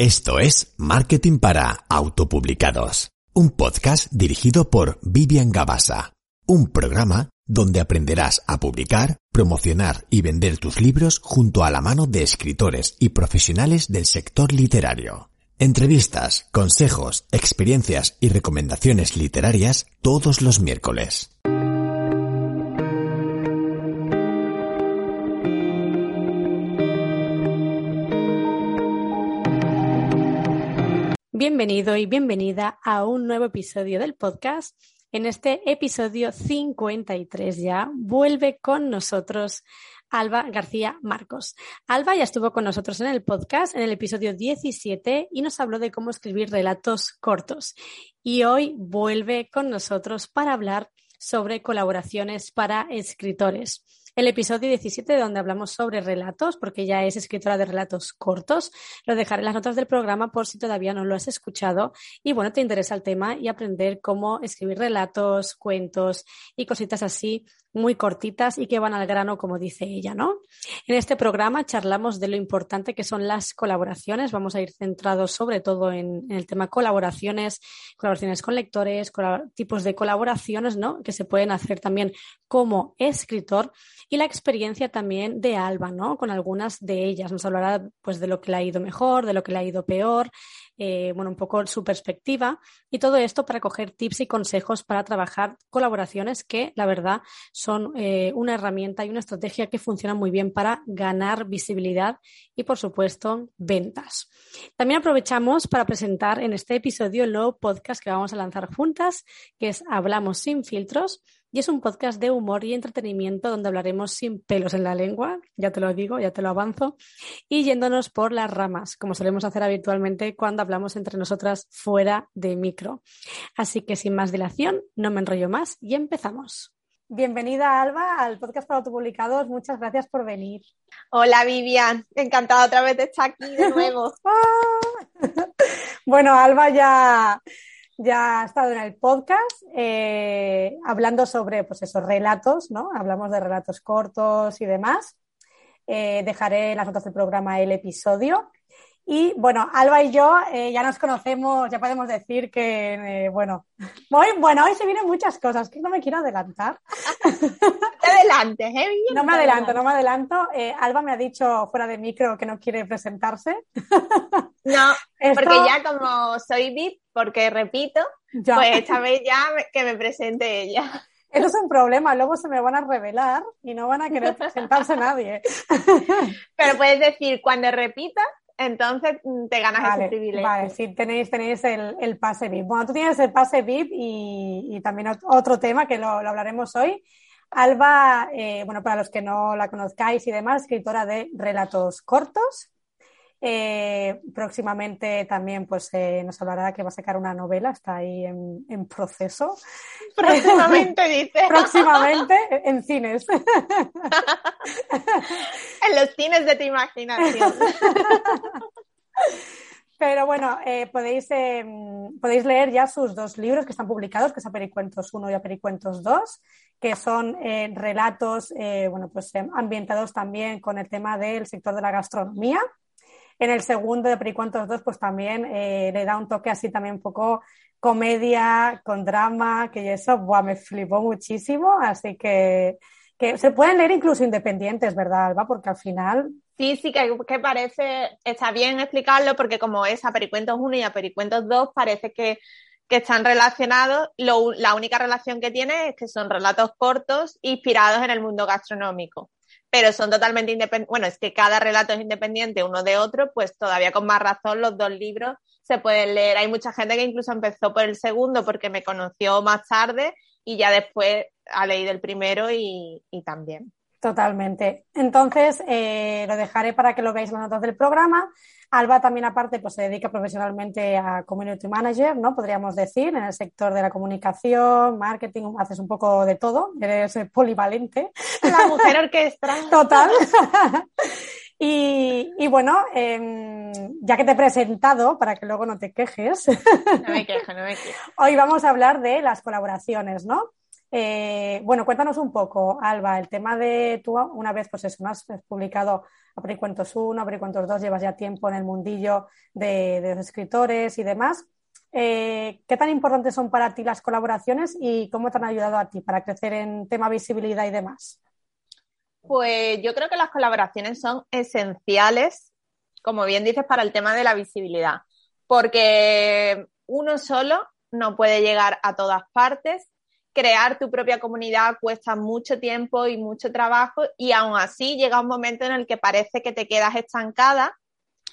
Esto es Marketing para Autopublicados, un podcast dirigido por Vivian Gabasa, un programa donde aprenderás a publicar, promocionar y vender tus libros junto a la mano de escritores y profesionales del sector literario. Entrevistas, consejos, experiencias y recomendaciones literarias todos los miércoles. Bienvenido y bienvenida a un nuevo episodio del podcast. En este episodio 53 ya vuelve con nosotros Alba García Marcos. Alba ya estuvo con nosotros en el podcast, en el episodio 17, y nos habló de cómo escribir relatos cortos. Y hoy vuelve con nosotros para hablar sobre colaboraciones para escritores el episodio 17 donde hablamos sobre relatos, porque ella es escritora de relatos cortos. Lo dejaré en las notas del programa por si todavía no lo has escuchado y bueno, te interesa el tema y aprender cómo escribir relatos, cuentos y cositas así muy cortitas y que van al grano, como dice ella, ¿no? En este programa charlamos de lo importante que son las colaboraciones. Vamos a ir centrados sobre todo en, el tema colaboraciones, colaboraciones con lectores, tipos de colaboraciones, ¿no? Que se pueden hacer también como escritor y la experiencia también de Alba, ¿no? Con algunas de ellas. Nos hablará pues de lo que le ha ido mejor, de lo que le ha ido peor, eh, bueno, un poco su perspectiva y todo esto para coger tips y consejos para trabajar colaboraciones que, la verdad, son eh, una herramienta y una estrategia que funciona muy bien para ganar visibilidad y, por supuesto, ventas. También aprovechamos para presentar en este episodio el podcast que vamos a lanzar juntas, que es Hablamos sin filtros y es un podcast de humor y entretenimiento donde hablaremos sin pelos en la lengua, ya te lo digo, ya te lo avanzo, y yéndonos por las ramas, como solemos hacer habitualmente cuando hablamos entre nosotras fuera de micro. Así que sin más dilación, no me enrollo más y empezamos. Bienvenida, Alba, al podcast para autopublicados. Muchas gracias por venir. Hola, Vivian. Encantada otra vez de estar aquí de nuevo. bueno, Alba ya ya ha estado en el podcast eh, hablando sobre pues esos relatos, ¿no? Hablamos de relatos cortos y demás. Eh, dejaré las notas del programa el episodio. Y bueno, Alba y yo eh, ya nos conocemos, ya podemos decir que, bueno, hoy, bueno, hoy se vienen muchas cosas, que no me quiero adelantar. Te adelantes, ¿eh? no me adelanto, no me adelanto. Alba me ha dicho fuera de micro que no quiere presentarse. No, porque ya como soy VIP, porque repito, pues esta vez ya que me presente ella. Eso es un problema, luego se me van a revelar y no van a querer presentarse nadie. Pero puedes decir, cuando repitas, entonces mm, te ganas ese privilegio. Vale, sí, tenéis, tenéis el, pase VIP. Bueno, tú tienes el pase VIP y, también otro tema que lo, hablaremos hoy. Alba, eh, bueno, para los que no la conozcáis y demás, escritora de relatos cortos, eh, próximamente también pues eh, nos hablará que va a sacar una novela, está ahí en, proceso. Próximamente dice. próximamente en cines. en los cines de tu imaginación. Pero bueno, eh, podéis, podéis leer ya sus dos libros que están publicados, que es Apericuentos 1 y Apericuentos 2, que son relatos bueno, pues, ambientados también con el tema del sector de la gastronomía. En el segundo de Pericuentos 2, pues también eh, le da un toque así también un poco comedia, con drama, que eso buah, me flipó muchísimo. Así que, que se pueden leer incluso independientes, ¿verdad, Alba? Porque al final Sí, sí, que, que, parece, está bien explicarlo porque como es a Pericuentos 1 y a Pericuentos 2 parece que, que están relacionados. Lo, la única relación que tiene es que son relatos cortos inspirados en el mundo gastronómico pero son totalmente independientes. Bueno, es que cada relato es independiente uno de otro, pues todavía con más razón los dos libros se pueden leer. Hay mucha gente que incluso empezó por el segundo porque me conoció más tarde y ya después ha leído el primero y, y también. Totalmente. Entonces, eh, lo dejaré para que lo veáis en las notas del programa. Alba también aparte pues se dedica profesionalmente a community manager, ¿no? Podríamos decir, en el sector de la comunicación, marketing, haces un poco de todo, eres polivalente. La mujer orquestra. Total. y, y, bueno, em, ya que te he presentado, para que luego no te quejes. No me quejo, no me quejo. Hoy vamos a hablar de las colaboraciones, ¿no? Eh, bueno, cuéntanos un poco, Alba, el tema de tú, una vez, pues eso, has publicado Apricuentos 1, Apricuentos 2, llevas ya tiempo en el mundillo de, de los escritores y demás. Eh, ¿Qué tan importantes son para ti las colaboraciones y cómo te han ayudado a ti para crecer en tema visibilidad y demás? Pues yo creo que las colaboraciones son esenciales, como bien dices, para el tema de la visibilidad, porque uno solo no puede llegar a todas partes. Crear tu propia comunidad cuesta mucho tiempo y mucho trabajo y aún así llega un momento en el que parece que te quedas estancada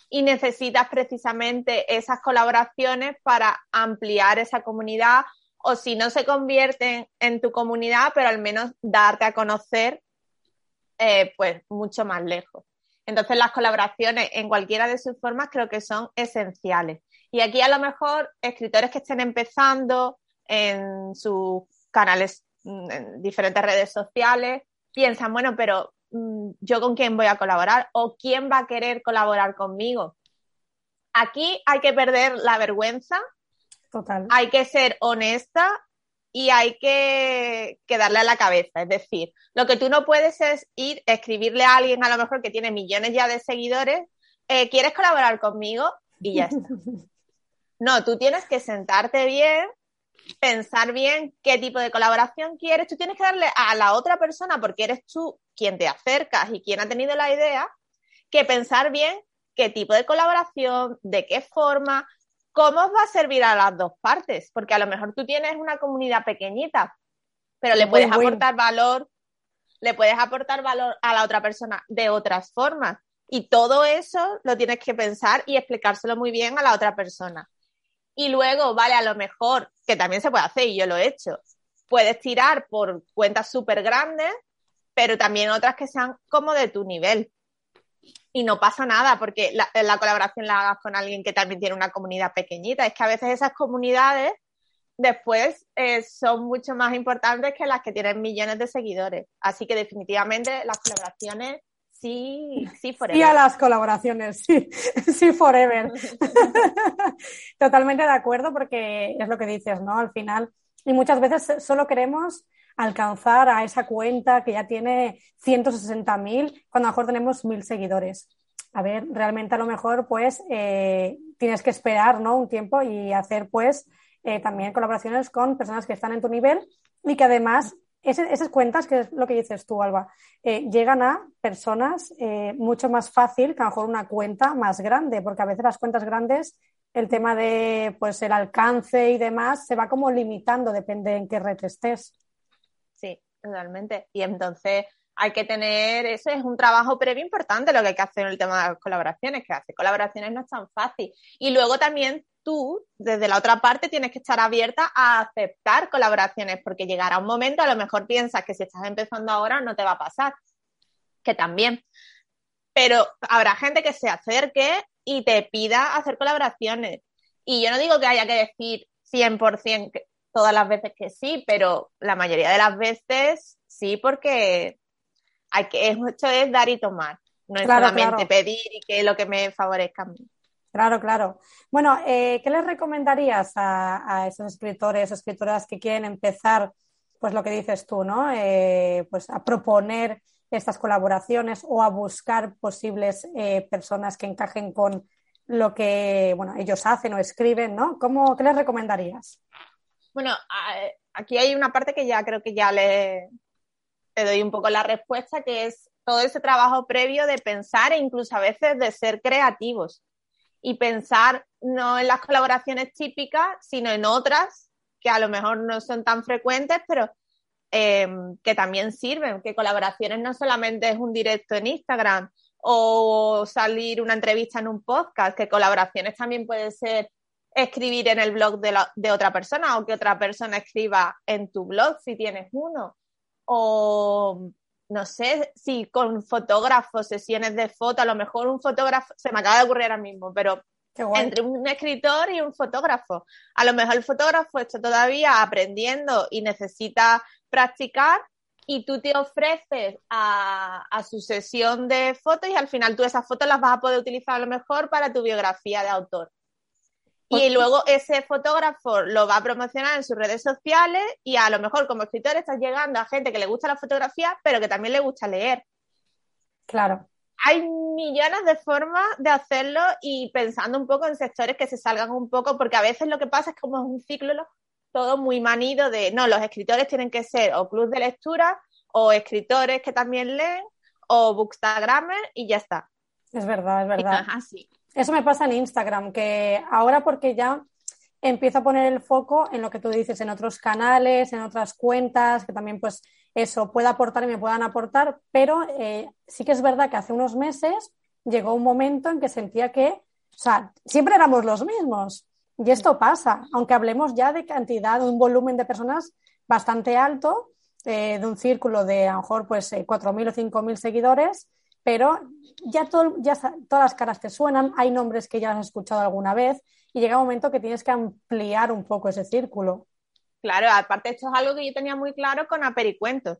y necesitas precisamente esas colaboraciones para ampliar esa comunidad o si no se convierten en tu comunidad, pero al menos darte a conocer eh, pues mucho más lejos. Entonces las colaboraciones en cualquiera de sus formas creo que son esenciales. Y aquí a lo mejor escritores que estén empezando en sus canales, mm, en diferentes redes sociales, piensan, bueno, pero Mm, yo con quién voy a colaborar o quién va a querer colaborar conmigo. Aquí hay que perder la vergüenza, Total. hay que ser honesta y hay que, darle a la cabeza. Es decir, lo que tú no puedes es ir escribirle a alguien a lo mejor que tiene millones ya de seguidores, eh, ¿quieres colaborar conmigo? Y ya está. No, tú tienes que sentarte bien pensar bien qué tipo de colaboración quieres. Tú tienes que darle a la otra persona, porque eres tú quien te acercas y quien ha tenido la idea, que pensar bien qué tipo de colaboración, de qué forma, cómo os va a servir a las dos partes, porque a lo mejor tú tienes una comunidad pequeñita, pero le puedes aportar valor, le puedes aportar valor a la otra persona de otras formas. Y todo eso lo tienes que pensar y explicárselo muy bien a la otra persona. Y luego, vale, a lo mejor, que también se puede hacer y yo lo he hecho, puedes tirar por cuentas súper grandes, pero también otras que sean como de tu nivel. Y no pasa nada porque la, colaboración la hagas con alguien que también tiene una comunidad pequeñita. Es que a veces esas comunidades después eh, son mucho más importantes que las que tienen millones de seguidores. Así que definitivamente las colaboraciones Sí, sí, forever. Y a las colaboraciones, sí, sí, forever. Totalmente de acuerdo porque es lo que dices, ¿no? Al final, y muchas veces solo queremos alcanzar a esa cuenta que ya tiene 160.000 cuando a lo mejor tenemos mil seguidores. A ver, realmente a lo mejor pues eh, tienes que esperar, ¿no? Un tiempo y hacer pues eh, también colaboraciones con personas que están en tu nivel y que además esas cuentas, que es lo que dices tú, Alba, eh, llegan a personas eh, mucho más fácil que a lo mejor una cuenta más grande, porque a veces las cuentas grandes, el tema de pues el alcance y demás se va como limitando, depende en qué red estés. Sí, totalmente. Y entonces hay que tener, eso es un trabajo previo importante lo que hay que hacer en el tema de las colaboraciones, que hacer colaboraciones no es tan fácil. Y luego también tú, desde la otra parte, tienes que estar abierta a aceptar colaboraciones, porque llegará un momento, a lo mejor piensas que si estás empezando ahora no te va a pasar, que también. Pero habrá gente que se acerque y te pida hacer colaboraciones. Y yo no digo que haya que decir 100% todas las veces que sí, pero la mayoría de las veces sí, porque hay que, esto es dar y tomar. No es solamente pedir y que lo que me favorezca a mí. Claro, claro. Bueno, eh, ¿qué les recomendarías a, esos escritores escritoras que quieren empezar, pues lo que dices tú, ¿no? Eh, pues a proponer estas colaboraciones o a buscar posibles eh, personas que encajen con lo que bueno, ellos hacen o escriben, ¿no? ¿Cómo, ¿Qué les recomendarías? Bueno, aquí hay una parte que ya creo que ya le, le doy un poco la respuesta, que es todo ese trabajo previo de pensar e incluso a veces de ser creativos y pensar no en las colaboraciones típicas, sino en otras que a lo mejor no son tan frecuentes, pero em, que también sirven, que colaboraciones no solamente es un directo en Instagram o salir una entrevista en un podcast, que colaboraciones también puede ser escribir en el blog de, de otra persona o que otra persona escriba en tu blog si tienes uno. O no sé si con fotógrafos, sesiones de foto, a lo mejor un fotógrafo, se me acaba de ocurrir ahora mismo, pero entre un escritor y un fotógrafo. A lo mejor el fotógrafo está todavía aprendiendo y necesita practicar y tú te ofreces a, a, su sesión de fotos y al final tú esas fotos las vas a poder utilizar a lo mejor para tu biografía de autor. Y luego ese fotógrafo lo va a promocionar en sus redes sociales y a lo mejor como escritor estás llegando a gente que le gusta la fotografía, pero que también le gusta leer. Claro. hay millones de formas de hacerlo y pensando un poco en sectores que se salgan un poco, porque a veces lo que pasa es como es un ciclo todo muy manido de, no, los escritores tienen que ser o club de lectura o escritores que también leen o bookstagrammer y ya está. Es verdad, es verdad. Así. Eso me pasa en Instagram, que ahora porque ya empiezo a poner el foco en lo que tú dices, en otros canales, en otras cuentas, que también pues eso pueda aportar y me puedan aportar, pero eh, sí que es verdad que hace unos meses llegó un momento en que sentía que, o sea, siempre éramos los mismos. Y esto pasa, aunque hablemos ya de cantidad, de un volumen de personas bastante alto, eh, de un círculo de a lo mejor pues 4.000 eh, o 5.000 seguidores, pero ya, ya todas las caras te suenan, hay nombres que ya has escuchado alguna vez y llega un momento que tienes que ampliar un poco ese círculo. Claro, aparte esto es algo que yo tenía muy claro con Apericuentos.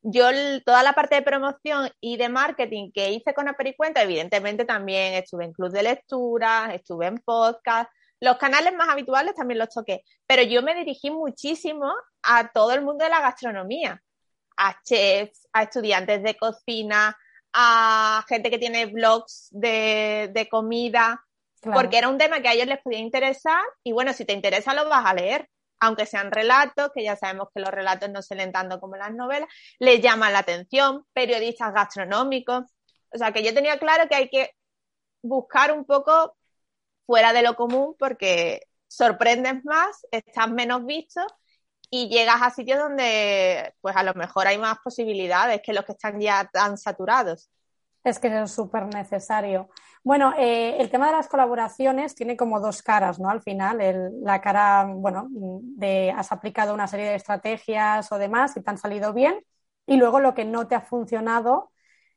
Yo toda la parte de promoción y de marketing que hice con Apericuentos, evidentemente también estuve en club de lectura, estuve en podcast, los canales más habituales también los toqué, pero yo me dirigí muchísimo a todo el mundo de la gastronomía, a chefs, a estudiantes de cocina, a gente que tiene blogs de, comida, porque era un tema que a ellos les podía interesar y bueno, si te interesa lo vas a leer aunque sean relatos, que ya sabemos que los relatos no se leen tanto como las novelas, les llaman la atención, periodistas gastronómicos. O sea, que yo tenía claro que hay que buscar un poco fuera de lo común porque sorprendes más, estás menos visto y llegas a sitios donde pues a lo mejor hay más posibilidades que los que están ya tan saturados. Es que es súper necesario. Bueno, eh, el tema de las colaboraciones tiene como dos caras, ¿no? Al final, la cara, bueno, de has aplicado una serie de estrategias o demás y te han salido bien, y luego lo que no te ha funcionado,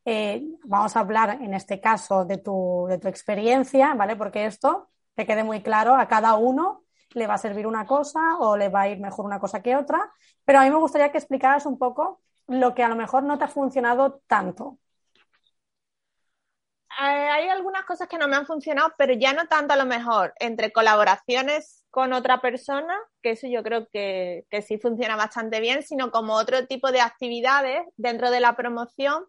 eh, vamos a hablar en este caso de tu, de tu experiencia, ¿vale? Porque esto, te quede muy claro, a cada uno le va a servir una cosa o le va a ir mejor una cosa que otra, pero a mí me gustaría que explicaras un poco lo que a lo mejor no te ha funcionado tanto. Eh, hay algunas cosas que no me han funcionado, pero ya no tanto a lo mejor entre colaboraciones con otra persona, que eso yo creo que, sí funciona bastante bien, sino como otro tipo de actividades dentro de la promoción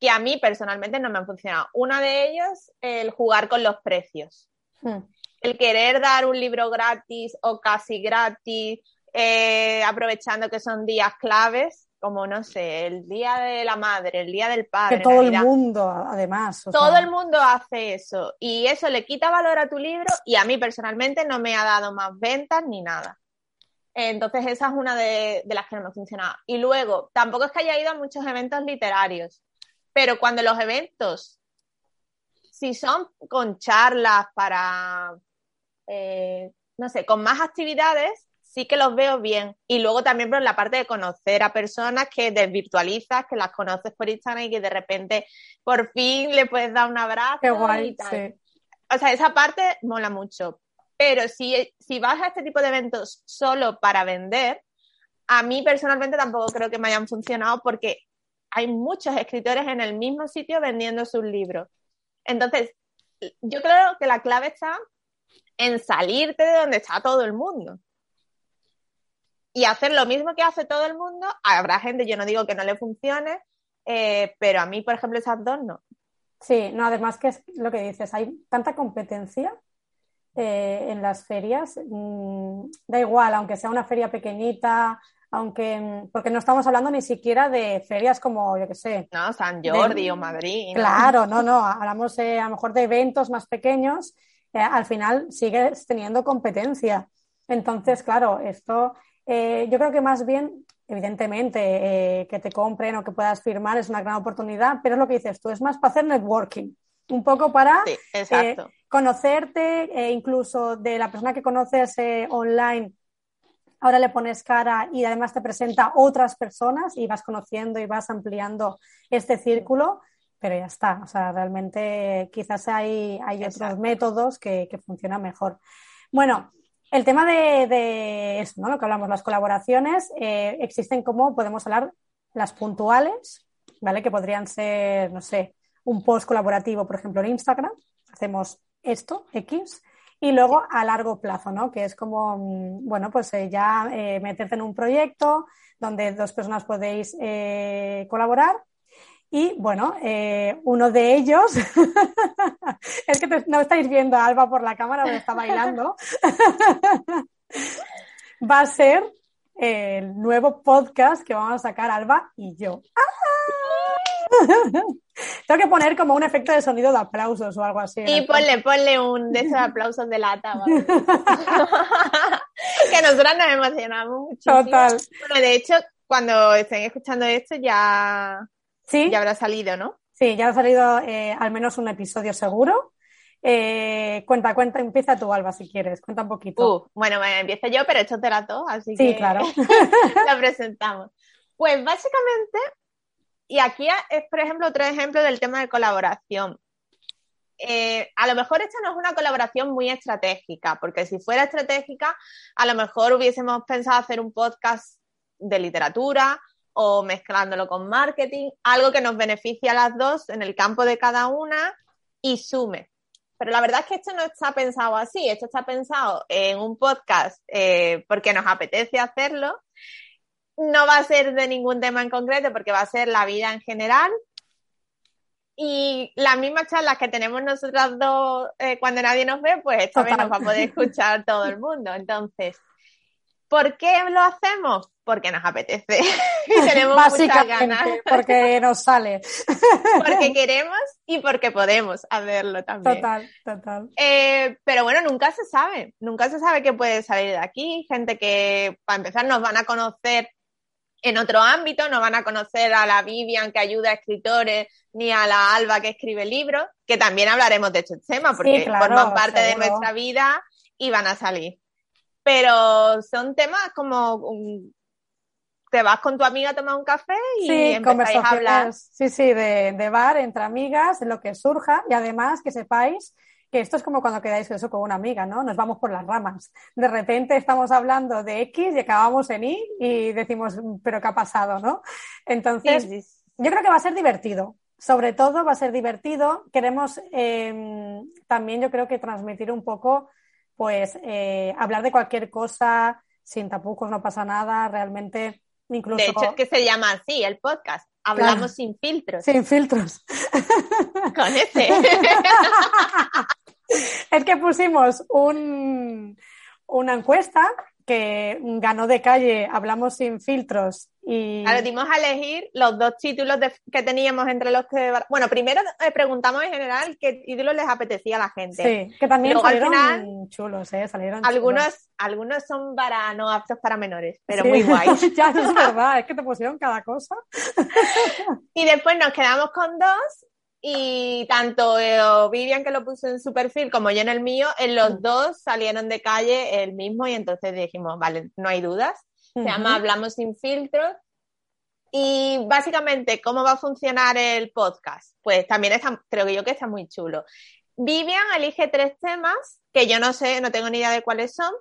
que a mí personalmente no me han funcionado. Una de ellas, el jugar con los precios. Hmm. El querer dar un libro gratis o casi gratis, eh, aprovechando que son días claves, como no sé, el día de la madre, el día del padre. Que todo el mundo, además. todo el mundo hace eso y eso le quita valor a tu libro y a mí personalmente no me ha dado más ventas ni nada. Entonces esa es una de, las que no me ha funcionado. Y luego, tampoco es que haya ido a muchos eventos literarios, pero cuando los eventos, si son con charlas para, eh, no sé, con más actividades, sí que los veo bien. Y luego también por la parte de conocer a personas que desvirtualizas, que las conoces por Instagram y que de repente por fin le puedes dar un abrazo. Qué guay, Sí. O sea, esa parte mola mucho. Pero si, si vas a este tipo de eventos solo para vender, a mí personalmente tampoco creo que me hayan funcionado porque hay muchos escritores en el mismo sitio vendiendo sus libros. Entonces, yo creo que la clave está en salirte de donde está todo el mundo y hacer lo mismo que hace todo el mundo. Habrá gente, yo no digo que no le funcione, eh, pero a mí, por ejemplo, esas dos no. Sí, no, además que es lo que dices, hay tanta competencia eh, en las ferias, mm, da igual, aunque sea una feria pequeñita, aunque, mm, porque no estamos hablando ni siquiera de ferias como, yo qué sé. No, San Jordi o Madrid. Claro, no, no, hablamos eh, a lo mejor de eventos más pequeños, al final sigues teniendo competencia. Entonces, claro, esto eh, yo creo que más bien, evidentemente, eh, que te compren o que puedas firmar es una gran oportunidad, pero es lo que dices tú, es más para hacer networking, un poco para eh, conocerte, e incluso de la persona que conoces online, ahora le pones cara y además te presenta otras personas y vas conociendo y vas ampliando este círculo pero ya está. O sea, realmente quizás hay, hay otros métodos que, que, funcionan mejor. Bueno, el tema de, eso, ¿no? Lo que hablamos, las colaboraciones, eh, existen como podemos hablar las puntuales, ¿vale? Que podrían ser, no sé, un post colaborativo, por ejemplo, en Instagram. Hacemos esto, X, y luego a largo plazo, ¿no? Que es como, mm, bueno, pues eh, ya eh, meterte en un proyecto donde dos personas podéis colaborar Y bueno, eh, uno de ellos, es que no estáis viendo a Alba por la cámara, pero está bailando, va a ser el nuevo podcast que vamos a sacar Alba y yo. Tengo que poner como un efecto de sonido de aplausos o algo así. Y ponle, ponle un de esos aplausos de lata. que nosotras nos emocionamos mucho. Total. Bueno, de hecho, cuando estén escuchando esto ya, ¿Sí? ya habrá salido, ¿no? Sí, ya ha salido eh, al menos un episodio seguro. Eh, cuenta, cuenta, empieza tú, Alba, si quieres. Cuenta un poquito. Uh, bueno, bueno, empiezo yo, pero esto te la to, así sí, que claro. la presentamos. Pues básicamente, y aquí es, por ejemplo, otro ejemplo del tema de colaboración. Eh, a lo mejor esta no es una colaboración muy estratégica, porque si fuera estratégica, a lo mejor hubiésemos pensado hacer un podcast de literatura o mezclándolo con marketing, algo que nos beneficie a las dos en el campo de cada una y sume. Pero la verdad es que esto no está pensado así, esto está pensado en un podcast eh, porque nos apetece hacerlo. No va a ser de ningún tema en concreto porque va a ser la vida en general. Y las mismas charlas que tenemos nosotras dos eh, cuando nadie nos ve, pues esta vez nos va a poder escuchar todo el mundo. Entonces, ¿por qué lo hacemos? Porque nos apetece y tenemos muchas ganas. porque nos sale. Porque queremos y porque podemos hacerlo también. Total, total. Eh, pero bueno, nunca se sabe, nunca se sabe qué puede salir de aquí. Gente que, para empezar, nos van a conocer en otro ámbito, no van a conocer a la Vivian que ayuda a escritores, ni a la Alba que escribe libros, que también hablaremos de estos temas, porque Sí, claro, forman parte de nuestra vida y van a salir. Pero son temas como te vas con tu amiga a tomar un café y Sí, empezáis a hablar. sí, sí, de, de bar, entre amigas, lo que surja, y además que sepáis que esto es como cuando quedáis eso con una amiga, ¿no? Nos vamos por las ramas. De repente estamos hablando de X y acabamos en Y y decimos, pero ¿qué ha pasado, no? Entonces, Sí, sí. yo creo que va a ser divertido. Sobre todo va a ser divertido. Queremos eh, también, yo creo que transmitir un poco, pues, eh, hablar de cualquier cosa sin tapujos, no pasa nada. Realmente, incluso. De hecho, es que se llama así el podcast. Hablamos Claro. sin filtros. Sin filtros. Con ese. Es que pusimos un, una encuesta que ganó de calle, hablamos sin filtros y Claro, dimos a elegir los dos títulos de- que teníamos entre los que... Bueno, primero eh, preguntamos en general qué títulos les apetecía a la gente. sí, que también Luego, al salieron final, chulos, ¿eh? Salieron chulos. Algunos, algunos son para no aptos para menores, pero Sí. muy guay. ya, es verdad, es que te pusieron cada cosa. Y después nos quedamos con dos y tanto eh, Vivian que lo puso en su perfil como yo en el mío, en los Mm. dos salieron de calle el mismo y entonces dijimos, vale, no hay dudas. Se llama. Hablamos sin filtros. Y básicamente, ¿cómo va a funcionar el podcast? Pues también está, creo que yo que está muy chulo. Vivian elige tres temas que yo no sé, no tengo ni idea de cuáles son.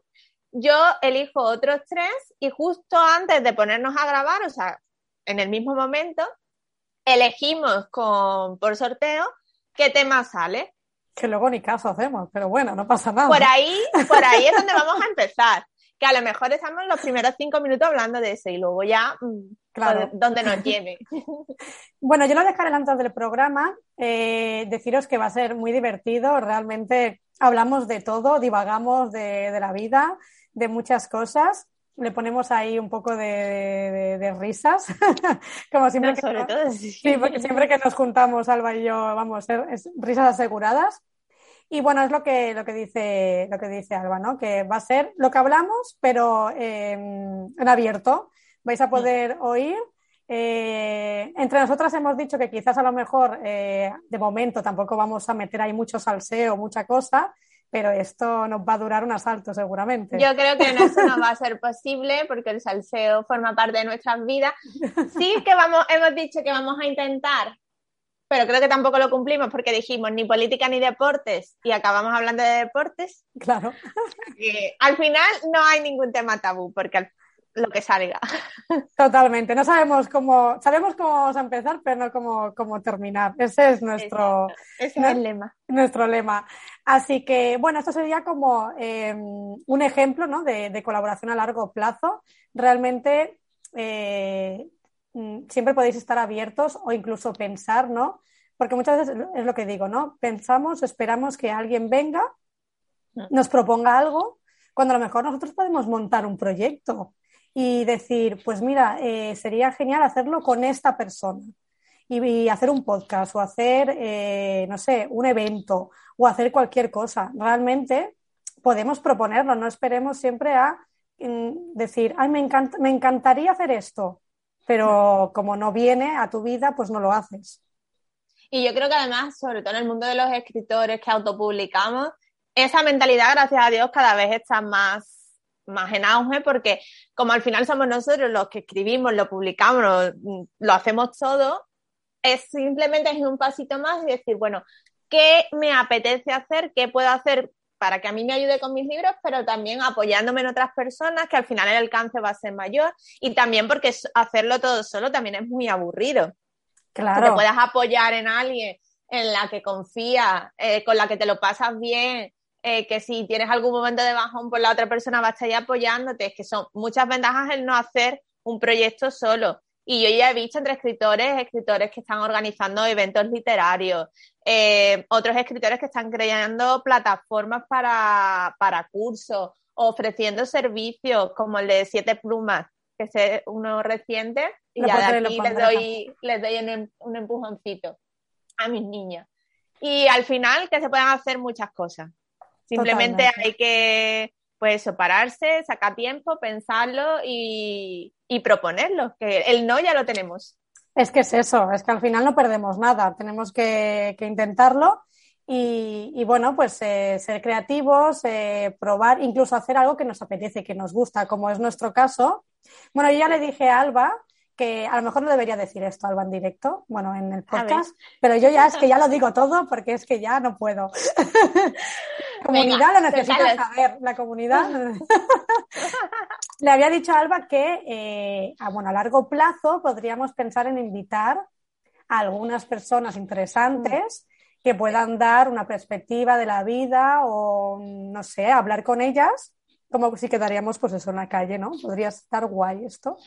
Yo elijo otros tres y justo antes de ponernos a grabar, o sea, en el mismo momento, elegimos con, por sorteo qué tema sale. Que luego ni caso hacemos, pero bueno, no pasa nada. Por ahí, por ahí es donde vamos a empezar. Que a lo mejor estamos los primeros cinco minutos hablando de eso y luego ya mm, Claro. donde nos lleve. Bueno, yo lo dejaré antes del programa. eh, deciros que va a ser muy divertido. Realmente hablamos de todo, divagamos de, de la vida, de muchas cosas. Le ponemos ahí un poco de, de- de risas, como siempre No, que sobre todo sí. Sí, porque siempre que nos juntamos, Alba y yo, vamos, es risas aseguradas. Y bueno, es lo que, lo que dice, lo que dice Alba, ¿no? Que va a ser lo que hablamos, pero eh, en abierto. Vais a poder oír. Eh, entre nosotras hemos dicho que quizás a lo mejor, eh, de momento, tampoco vamos a meter ahí mucho salseo, mucha cosa, pero esto nos va a durar un asalto seguramente. Yo creo que no, eso no va a ser posible porque el salseo forma parte de nuestras vidas. Sí que vamos, hemos dicho que vamos a intentar, pero creo que tampoco lo cumplimos porque dijimos ni política ni deportes y acabamos hablando de deportes. Claro. Al final no hay ningún tema tabú porque al- lo que salga. Totalmente. No sabemos cómo, sabemos cómo vamos a empezar, pero no cómo, cómo terminar. Ese es nuestro, Ese No- es el lema. nuestro lema. Así que, bueno, esto sería como eh, un ejemplo ¿no? de, de colaboración a largo plazo. Realmente, eh, mm, siempre podéis estar abiertos o incluso pensar, ¿no? Porque muchas veces es lo que digo, ¿no? Pensamos, esperamos que alguien venga, mm. nos proponga algo, cuando a lo mejor nosotros podemos montar un proyecto y decir, pues mira, eh, sería genial hacerlo con esta persona y, hacer un podcast o hacer, eh, no sé, un evento o hacer cualquier cosa. Realmente podemos proponerlo, no esperemos siempre a mm, decir, ay, me, encanta, me encantaría hacer esto, pero como no viene a tu vida, pues no lo haces. Y yo creo que además, sobre todo en el mundo de los escritores que autopublicamos, esa mentalidad, gracias a Dios, cada vez está más, más en auge porque como al final somos nosotros los que escribimos, lo publicamos, lo, hacemos todo, es simplemente es un pasito más y decir, bueno, ¿qué me apetece hacer? ¿Qué puedo hacer para que a mí me ayude con mis libros, pero también apoyándome en otras personas, que al final el alcance va a ser mayor, y también porque hacerlo todo solo también es muy aburrido. Claro. Que te puedas apoyar en alguien en la que confías, eh, con la que te lo pasas bien, eh, que si tienes algún momento de bajón, pues la otra persona va a estar ahí apoyándote. Es que son muchas ventajas el no hacer un proyecto solo. Y yo ya he visto entre escritores, escritores que están organizando eventos literarios, eh, otros escritores que están creando plataformas para, para cursos, ofreciendo servicios como el de Siete Plumas, que es uno reciente, y ya de aquí les doy, les doy un, un empujoncito a mis niñas. Y al final que se puedan hacer muchas cosas. Simplemente hay que, pues pararse, sacar tiempo, pensarlo y, proponerlo, que el no ya lo tenemos. Es que es eso, es que al final no perdemos nada, tenemos que, intentarlo y, bueno, pues eh, ser creativos, eh, probar, incluso hacer algo que nos apetece, que nos gusta, como es nuestro caso. Bueno, yo ya le dije a Alba que a lo mejor no debería decir esto, Alba, en directo, bueno, en el podcast, pero yo ya es que ya lo digo todo porque es que ya no puedo. comunidad lo necesita saber, la comunidad. Le había dicho a Alba que eh, a, bueno, a largo plazo podríamos pensar en invitar a algunas personas interesantes que puedan dar una perspectiva de la vida o, no sé, hablar con ellas, como si quedaríamos pues eso en la calle, ¿no? Podría estar guay esto.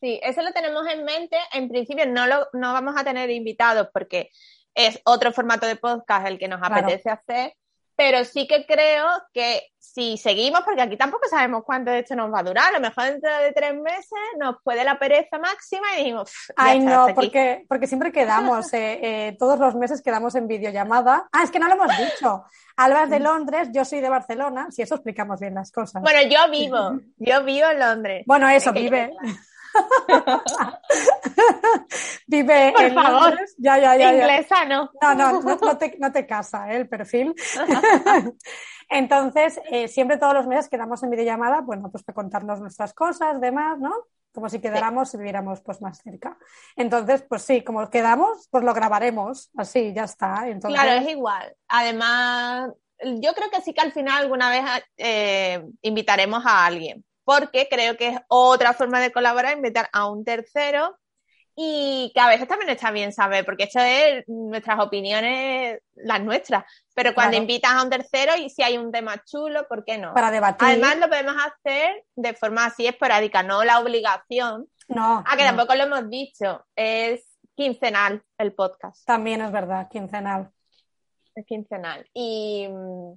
Sí, eso lo tenemos en mente. En principio no, lo, no vamos a tener invitados porque es otro formato de podcast el que nos apetece hacer, pero sí que creo que si seguimos, porque aquí tampoco sabemos cuánto de esto nos va a durar, a lo mejor dentro de tres meses nos puede la pereza máxima y dijimos... Ay, no, porque, porque siempre quedamos, eh, eh, todos los meses quedamos en videollamada. Ah, es que no lo hemos dicho. Alba es de Londres, yo soy de Barcelona, si eso explicamos bien las cosas. Bueno, yo vivo, yo vivo en Londres. Bueno, eso, vive. Vive Por favor. Ya, ya, ya, Inglesa, ¿no? No, no, no, te, no te casa ¿eh? el perfil. Entonces, eh, siempre todos los meses quedamos en videollamada, bueno, pues para contarnos nuestras cosas, demás, ¿no? Como si quedáramos y viviéramos pues más cerca. Entonces, pues sí, como quedamos, pues lo grabaremos, así, ya está. Entonces... Claro, es igual. Además, yo creo que sí que al final alguna vez eh, invitaremos a alguien, porque creo que es otra forma de colaborar, invitar a un tercero y que a veces también está bien saber, porque esto es nuestras opiniones, las nuestras, pero cuando invitas a un tercero y si hay un tema chulo, ¿por qué no? Para debatir. Además lo podemos hacer de forma así esporádica, no la obligación. No. Ah, que tampoco lo hemos dicho, es quincenal el podcast. También es verdad, quincenal. Es quincenal. Y mm,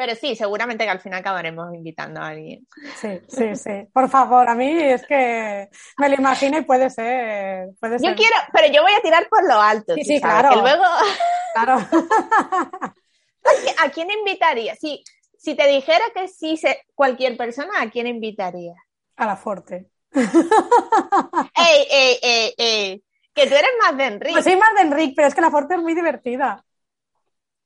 pero sí, seguramente que al final acabaremos invitando a alguien. Sí, sí, sí. Por favor, a mí es que me lo imagino y puede ser. Puede yo quiero, pero yo voy a tirar por lo alto. Sí, sí, claro. luego. Claro. ¿A quién invitaría? Si, si te dijera que sí, cualquier persona, ¿a quién invitaría? A la Forte. ¡Ey, ey, ey, ey! Que tú eres más de Enrique. Pues soy más de Enrique, pero es que la Forte es muy divertida.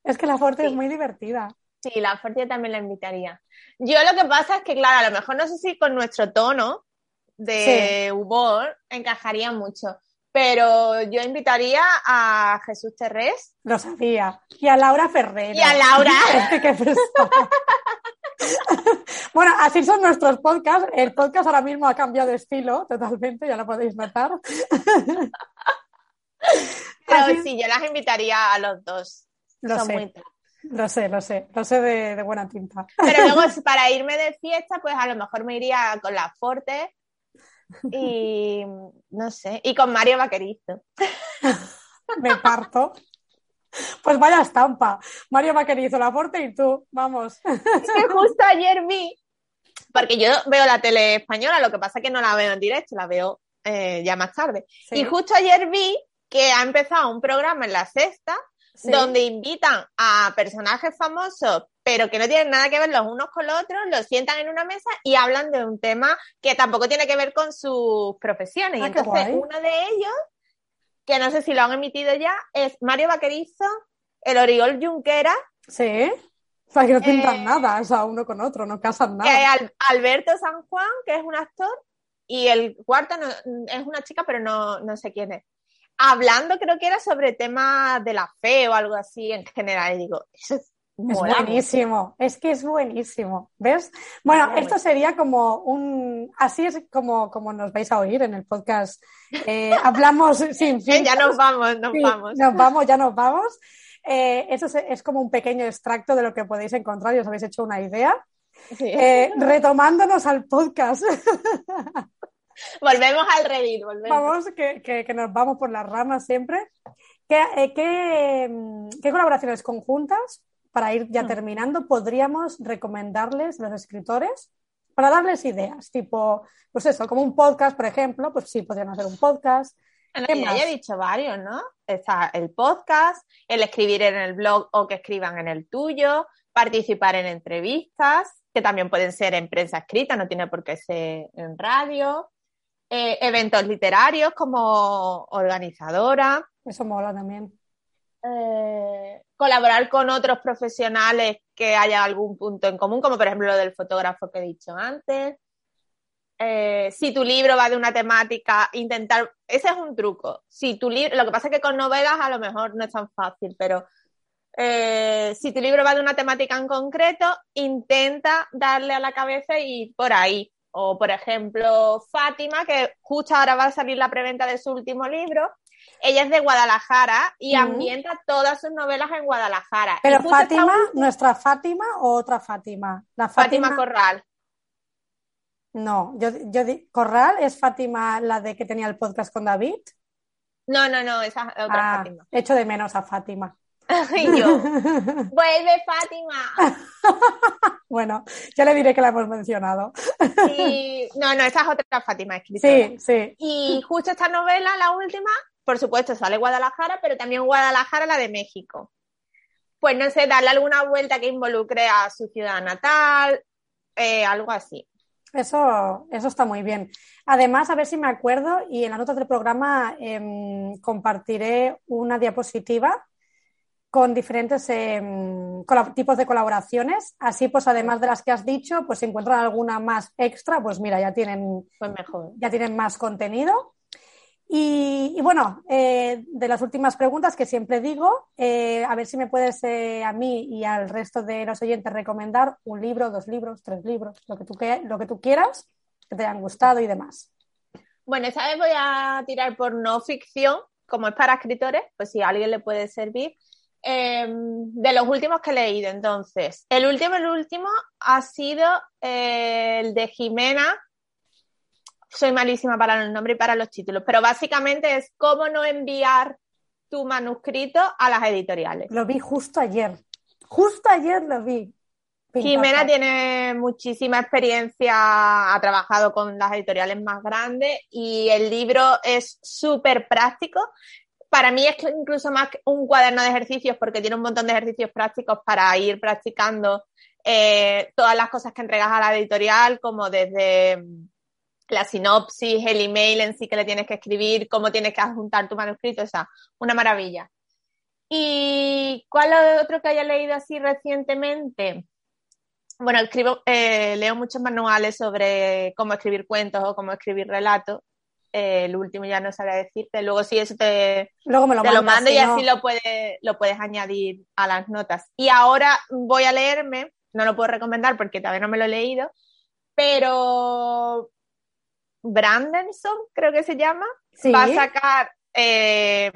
Es que la Forte es muy divertida. Sí, la fuerte también la invitaría. Yo lo que pasa es que, claro, a lo mejor no sé si con nuestro tono de humor encajaría mucho, pero yo invitaría a Jesús Terrés. Lo sabía. Y a Laura Ferrer. Y a Laura. bueno, así son nuestros podcasts. El podcast ahora mismo ha cambiado de estilo totalmente, ya lo podéis notar. pero sí, yo las invitaría a los dos. Lo son Muy lo sé, lo sé, lo sé de, buena tinta. Pero luego, para irme de fiesta, pues a lo mejor me iría con la Forte Y no sé, y con Mario Vaquerizo. Me parto. Pues vaya estampa. Mario Vaquerizo, Laporte y tú, vamos. Es que justo ayer vi, porque yo veo la tele española, lo que pasa es que no la veo en directo, la veo eh, ya más tarde. Sí. Y justo ayer vi que ha empezado un programa en la sexta Sí. donde invitan a personajes famosos, pero que no tienen nada que ver los unos con los otros, los sientan en una mesa y hablan de un tema que tampoco tiene que ver con sus profesiones. Ah, y entonces uno de ellos, que no sé si lo han emitido ya, es Mario Vaquerizo, el Oriol Junquera, Sí. O sea, que no pintan Eh, nada, o sea, uno con otro, no casan nada. Al- Alberto San Juan, que es un actor, y el cuarto no- es una chica, pero no, no sé quién es. Hablando, creo que era sobre temas de la fe o algo así en general. Y digo, eso es, buenísimo, es que es buenísimo, ¿ves? Bueno, Muy esto bueno. sería como un, así es como, como nos vais a oír en el podcast. Eh, hablamos sin. Eh, Ya nos vamos, nos Sí, vamos. Nos vamos, ya nos vamos. Eh, eso es, es como un pequeño extracto de lo que podéis encontrar y os habéis hecho una idea. Sí. Eh, retomándonos al podcast, Volvemos al Reddit, volvemos. vamos, que, que- que nos vamos por las ramas siempre. ¿Qué, eh, qué, mm, qué colaboraciones conjuntas, para ir ya Mm. terminando, podríamos recomendarles a los escritores para darles ideas? Tipo, pues eso, como un podcast, por ejemplo, pues sí, podrían hacer un podcast. ¿Qué ya he dicho varios, ¿no? Está el podcast, el escribir en el blog o que escriban en el tuyo, participar en entrevistas, que también pueden ser en prensa escrita, no tiene por qué ser en radio, eh, eventos literarios como organizadora, Eso mola también. eh, colaborar con otros profesionales que haya algún punto en común, como por ejemplo lo del fotógrafo que he dicho antes. Eh, si tu libro va de una temática, intentar, ese es un truco. Si tu libro, lo que pasa es que con novelas a lo mejor no es tan fácil, pero eh, si tu libro va de una temática en concreto, intenta darle a la cabeza y ir por ahí. O por ejemplo, Fátima, que justo ahora va a salir la preventa de su último libro. Ella es de Guadalajara y ambienta todas sus novelas en Guadalajara. Pero Fátima, nuestra Fátima o otra Fátima? La Fátima Fátima, Corral. no, yo, yo di- Corral es Fátima la de que tenía el podcast con David. No, no, no, esa es otra Ah, Fátima. echo de menos a Fátima. y yo, vuelve Fátima. Bueno, ya le diré que la hemos mencionado. Y no, no, esa es otra Fátima escritora. Sí, sí. Y justo esta novela, la última, por supuesto, sale Guadalajara, pero también Guadalajara, la de México. Pues no sé, darle alguna vuelta que involucre a su ciudad natal, eh, algo así. Eso, eso está muy bien. Además, a ver si me acuerdo y en las notas del programa em, compartiré una diapositiva con diferentes em, tipos de colaboraciones. Así, pues, además de las que has dicho, pues si encuentran alguna más extra, pues mira, ya tienen, Pues mejor. ya tienen más contenido. Y, y bueno, eh, de las últimas preguntas que siempre digo, eh, a ver si me puedes eh, a mí y al resto de los oyentes recomendar un libro, dos libros, tres libros, lo que tú, que- lo que tú quieras, que te hayan gustado y demás. Bueno, esta vez voy a tirar por no ficción, como es para escritores, pues si a alguien le puede servir. Eh, de los últimos que he leído, entonces, el último, el último ha sido eh, el de Jimena. Soy malísima para el nombre y para los títulos, pero básicamente es cómo no enviar tu manuscrito a las editoriales. Lo vi justo ayer. Justo ayer lo vi. Pintaza. Jimena tiene muchísima experiencia, ha trabajado con las editoriales más grandes y el libro es súper práctico. Para mí es incluso más que un cuaderno de ejercicios porque tiene un montón de ejercicios prácticos para ir practicando eh, todas las cosas que entregas a la editorial, como desde mm, la sinopsis, el email en sí que le tienes que escribir, cómo tienes que adjuntar tu manuscrito, o sea, una maravilla. ¿Y cuál es otro que haya leído así recientemente? Bueno, escribo, eh, leo muchos manuales sobre cómo escribir cuentos o cómo escribir relatos. Eh, el último ya no sabría decirte. Luego sí, eso te, Luego me lo te lo mandas, mando si y no- así lo puedes, lo puedes añadir a las notas. Y ahora voy a leerme, no lo puedo recomendar porque todavía no me lo he leído, pero Brandenson, creo que se llama, Sí. va a sacar eh,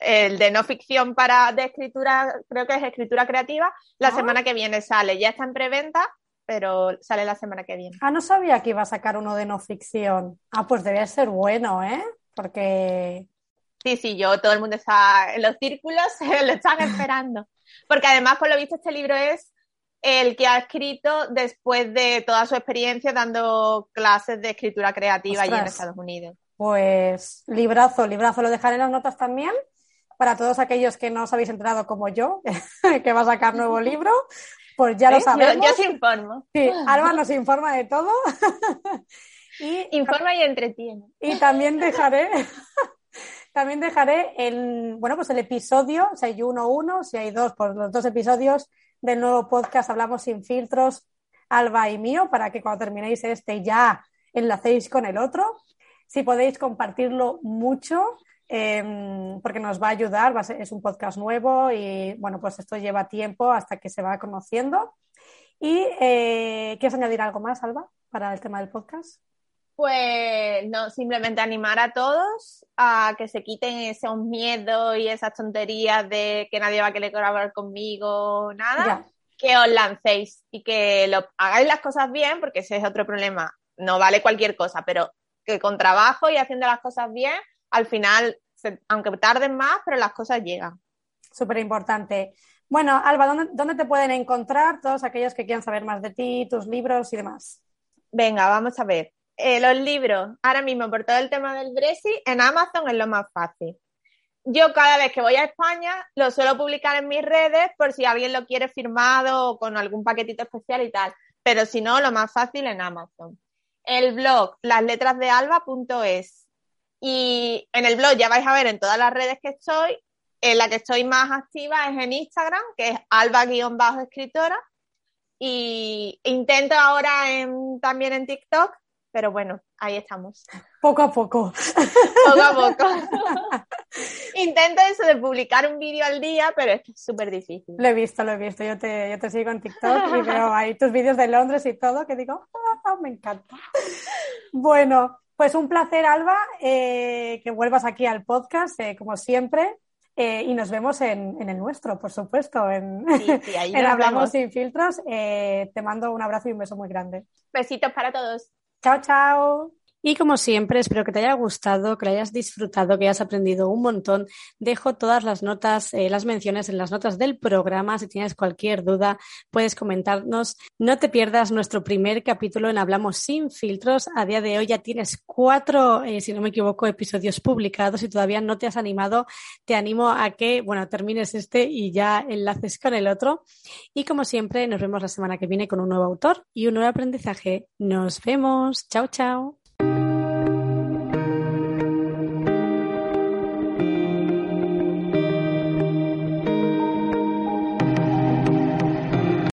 el de no ficción para de escritura, creo que es escritura creativa, la Ah. semana que viene sale. Ya está en preventa pero sale la semana que viene. Ah, no sabía que iba a sacar uno de no ficción. Ah, pues debe ser bueno, ¿eh? Porque... Sí, sí, yo, todo el mundo está en los círculos, lo están esperando. Porque además, por lo visto, este libro es el que ha escrito después de toda su experiencia dando clases de escritura creativa allí en Estados Unidos. Pues librazo, librazo. Lo dejaré en las notas también para todos aquellos que no os habéis enterado como yo, que va a sacar nuevo libro. Pues ya lo sabemos. Yo, os informo. Sí, Alba nos informa de todo. y, informa y entretiene. Y también dejaré, también dejaré el, bueno, pues el episodio, si hay uno, uno, si hay dos, pues los dos episodios del nuevo podcast Hablamos sin filtros, Alba y mío, para que cuando terminéis este ya enlacéis con el otro. Si podéis compartirlo mucho, Em, porque nos va a ayudar, es un podcast nuevo y bueno, pues esto lleva tiempo hasta que se va conociendo. ¿Y eh, quieres añadir algo más, Alba, para el tema del podcast? Pues no, simplemente animar a todos a que se quiten esos miedos y esas tonterías de que nadie va a querer colaborar conmigo, nada. Que os lancéis y que lo, hagáis las cosas bien, porque ese es otro problema. No vale cualquier cosa, pero que con trabajo y haciendo las cosas bien, al final, aunque tarden más, pero las cosas llegan. Súper importante. Bueno, Alba, ¿dónde, te pueden encontrar todos aquellos que quieran saber más de ti, tus libros y demás? Venga, vamos a ver. Eh, los libros, ahora mismo por todo el tema del Brexit, en Amazon es lo más fácil. Yo cada vez que voy a España lo suelo publicar en mis redes por si alguien lo quiere firmado o con algún paquetito especial y tal. Pero si no, lo más fácil en Amazon. El blog lasletrasdealba.es y en el blog ya vais a ver en todas las redes que estoy, en la que estoy más activa es en Instagram, que es alba-escritora. Y intento ahora en, también en TikTok, pero bueno, ahí estamos. Poco a poco. Poco a poco. Intento eso de publicar un vídeo al día, pero es súper difícil. Lo he visto, lo he visto. Yo te, yo te sigo en TikTok y veo ahí tus vídeos de Londres y todo, que digo, ah, me encanta. Bueno, pues un placer, Alba, eh, que vuelvas aquí al podcast, eh, como siempre. Eh, y nos vemos en, el nuestro, por supuesto, en, Hablamos sin filtros. te mando un abrazo y un beso muy grande. Besitos para todos. Chao, chao. Y como siempre, espero que te haya gustado, que lo hayas disfrutado, que hayas aprendido un montón. Dejo todas las notas, eh, las menciones en las notas del programa. Si tienes cualquier duda, puedes comentarnos. No te pierdas nuestro primer capítulo en Hablamos sin filtros. A día de hoy ya tienes cuatro, eh, si no me equivoco, episodios publicados y todavía no te has animado. Te animo a que, bueno, termines este y ya enlaces con el otro. Y como siempre, nos vemos la semana que viene con un nuevo autor y un nuevo aprendizaje. Nos vemos. Chao, chao.